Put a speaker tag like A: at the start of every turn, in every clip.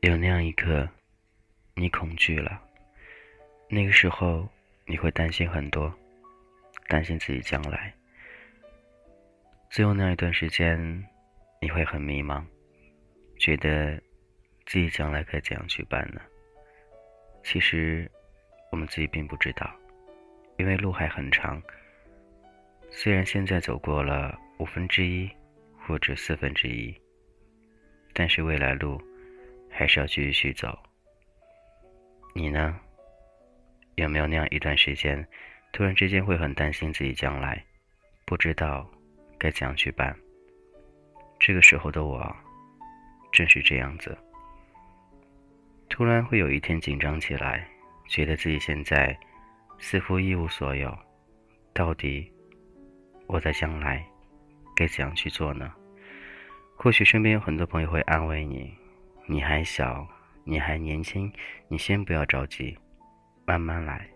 A: 有那样一刻，你恐惧了。那个时候，你会担心很多，担心自己将来。最后那一段时间，你会很迷茫，觉得自己将来该怎样去办呢？其实，我们自己并不知道，因为路还很长。虽然现在走过了五分之一或者四分之一，但是未来路。还是要继续走。你呢？有没有那样一段时间，突然之间会很担心自己将来，不知道该怎样去办？这个时候的我，正是这样子。突然会有一天紧张起来，觉得自己现在似乎一无所有，到底我在将来该怎样去做呢？或许身边有很多朋友会安慰你。你还小，你还年轻，你先不要着急，慢慢来。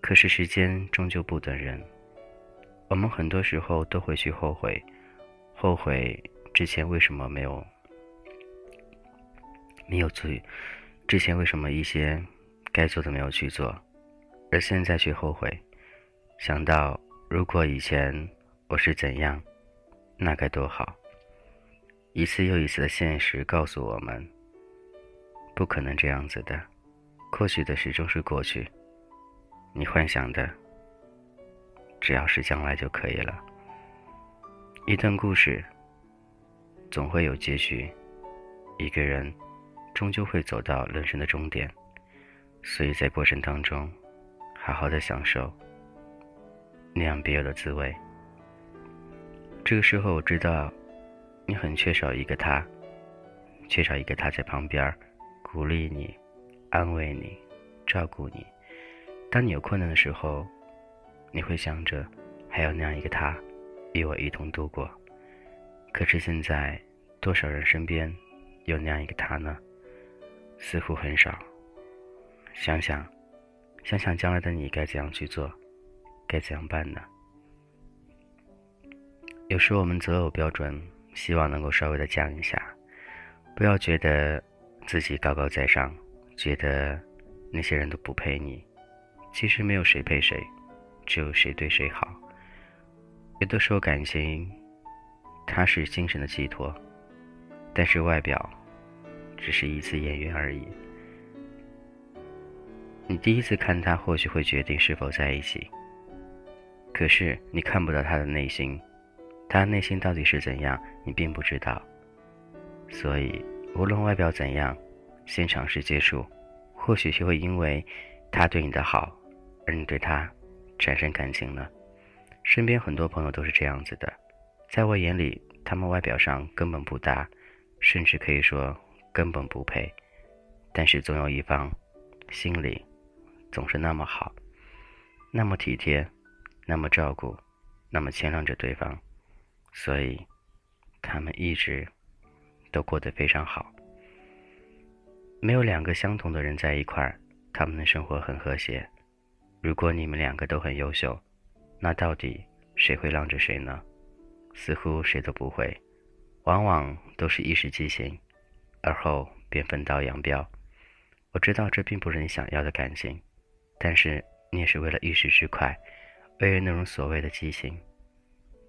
A: 可是时间终究不等人，我们很多时候都会去后悔，后悔之前为什么没有没有做，之前为什么一些该做的没有去做，而现在却后悔，想到如果以前我是怎样，那该多好。一次又一次的现实告诉我们，不可能这样子的。过去的始终是过去，你幻想的，只要是将来就可以了。一段故事总会有结局，一个人终究会走到人生的终点，所以在过程当中，好好的享受那样别有的滋味。这个时候，我知道。你很缺少一个他，缺少一个他在旁边鼓励你、安慰你、照顾你。当你有困难的时候，你会想着还有那样一个他与我一同度过。可是现在，多少人身边有那样一个他呢？似乎很少。想想，想想将来的你该怎样去做，该怎样办呢？有时我们择偶标准。希望能够稍微的降一下，不要觉得自己高高在上，觉得那些人都不配你。其实没有谁配谁，只有谁对谁好。有的时候感情，它是精神的寄托，但是外表，只是一次演员而已。你第一次看他，或许会决定是否在一起，可是你看不到他的内心。他内心到底是怎样，你并不知道。所以，无论外表怎样，先尝试接触，或许就会因为他对你的好，而你对他产生感情呢。身边很多朋友都是这样子的，在我眼里，他们外表上根本不搭，甚至可以说根本不配。但是总有一方心里总是那么好，那么体贴，那么照顾，那么谦让着对方。所以，他们一直都过得非常好。没有两个相同的人在一块儿，他们的生活很和谐。如果你们两个都很优秀，那到底谁会让着谁呢？似乎谁都不会，往往都是一时激情，而后便分道扬镳。我知道这并不是你想要的感情，但是你也是为了一时之快，为了那种所谓的激情，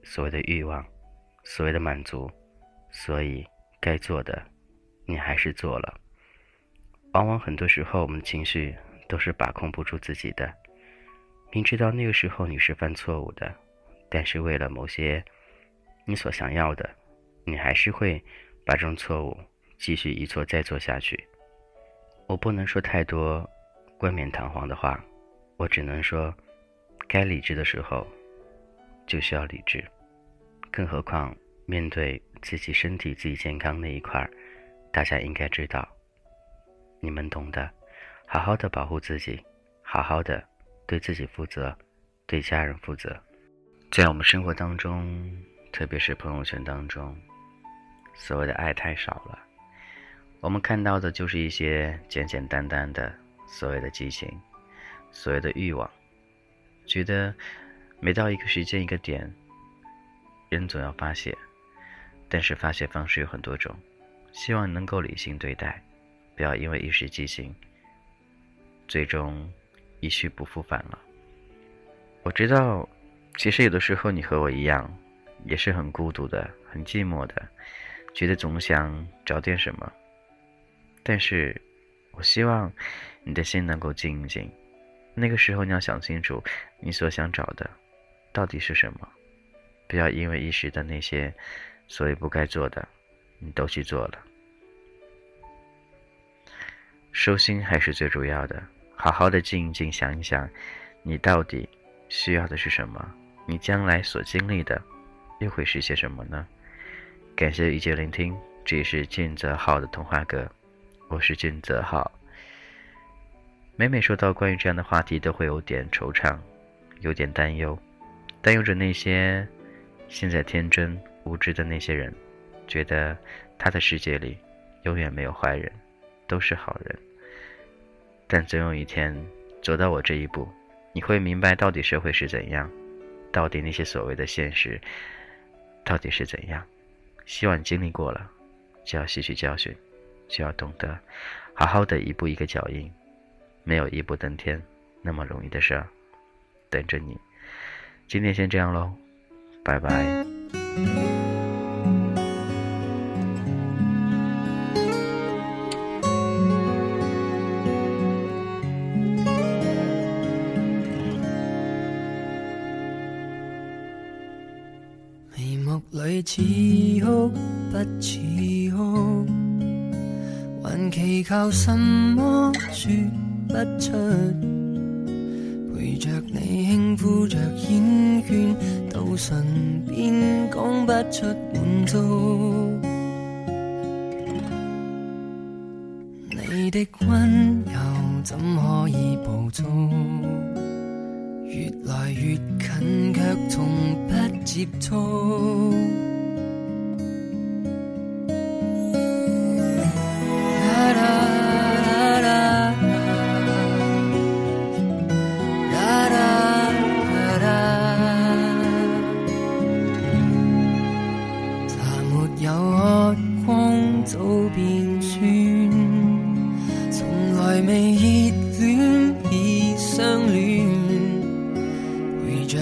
A: 所谓的欲望。所谓的满足，所以该做的，你还是做了。往往很多时候，我们的情绪都是把控不住自己的。明知道那个时候你是犯错误的，但是为了某些你所想要的，你还是会把这种错误继续一错再错下去。我不能说太多冠冕堂皇的话，我只能说，该理智的时候就需要理智。更何况，面对自己身体、自己健康那一块儿，大家应该知道，你们懂得，好好的保护自己，好好的对自己负责，对家人负责。在我们生活当中，特别是朋友圈当中，所谓的爱太少了，我们看到的就是一些简简单单的所谓的激情，所谓的欲望，觉得每到一个时间一个点，人总要发泄，但是发泄方式有很多种，希望能够理性对待，不要因为一时激情，最终一去不复返了。我知道，其实有的时候你和我一样，也是很孤独的、很寂寞的，觉得总想找点什么。但是，我希望你的心能够静一静。那个时候，你要想清楚，你所想找的到底是什么。不要因为一时的那些所谓不该做的，你都去做了。收心还是最主要的，好好的静一静，想一想，你到底。需要的是什么？你将来所经历的，又会是些什么呢？感谢一切聆听，这里是俊泽浩的童话歌，我是俊泽浩。每每说到关于这样的话题，都会有点惆怅，有点担忧，担忧着那些现在天真无知的那些人，觉得他的世界里永远没有坏人，都是好人。但总有一天走到我这一步。你会明白到底社会是怎样，到底那些所谓的现实到底是怎样。希望经历过了，就要吸取教训，就要懂得好好的一步一个脚印，没有一步登天那么容易的事儿等着你。今天先这样喽，拜拜。
B: 似哭不似哭，还祈求什么说不出。陪着你轻呼着厌倦，到唇边讲不出满足。你的温柔怎可以捕捉？越来越近，却从不接触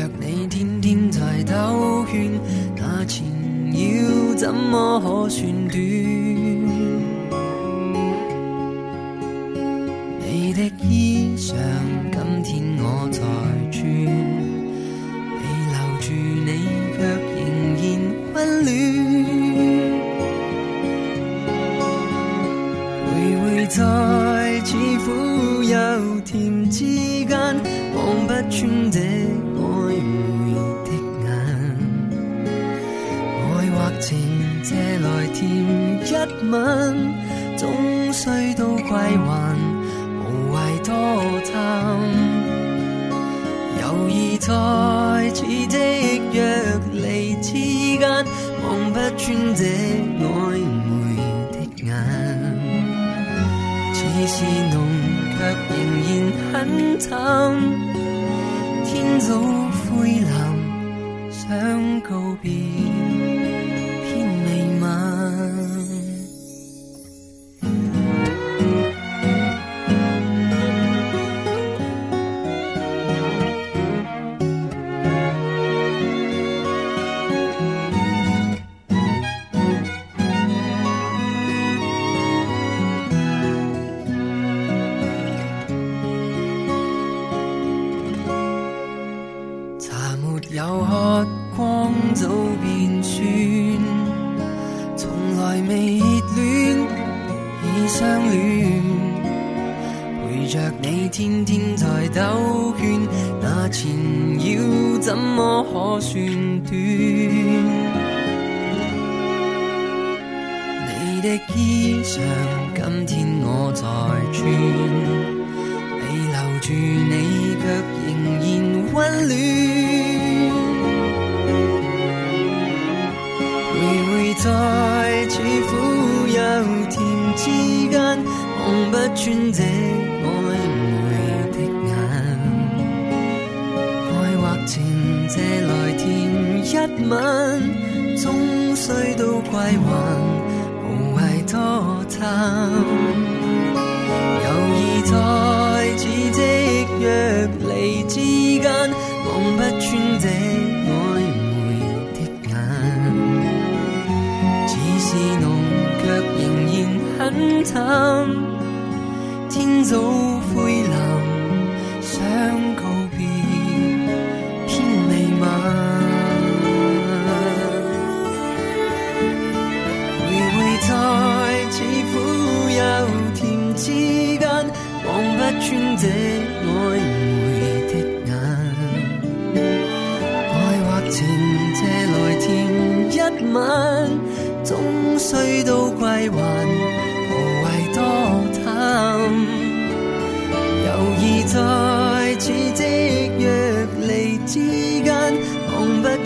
B: 若你天天在兜圈，那錢要。怎么可算短？你的衣裳，今天我在穿，未留住你，却仍然温暖。徘徊在似苦又甜之间，望不穿。这甜。一吻，终须都归还，无谓多贪。犹疑在似的若离之间，望不穿这暧昧的眼。似是浓，却仍然很淡。天早灰蓝，想告别又喝光早变酸从来未热恋已相恋陪着你天天在兜圈那缠绕怎么可算短你的衣裳今天我在穿未留住你却仍然温暖。在似苦又甜之间，望不穿这暧昧的眼。爱或情借来甜一吻，终须都归还，无谓多贪。犹疑在似即若离之间，望不穿这。天早灰蓝，想告别，偏未晚。徘徊在似苦又甜之间，望不穿这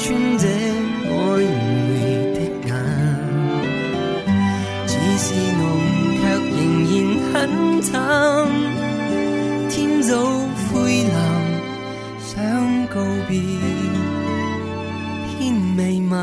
B: 穿这暧昧的眼。只是浓，却仍然很淡。天早灰蓝，想告别，偏未晚。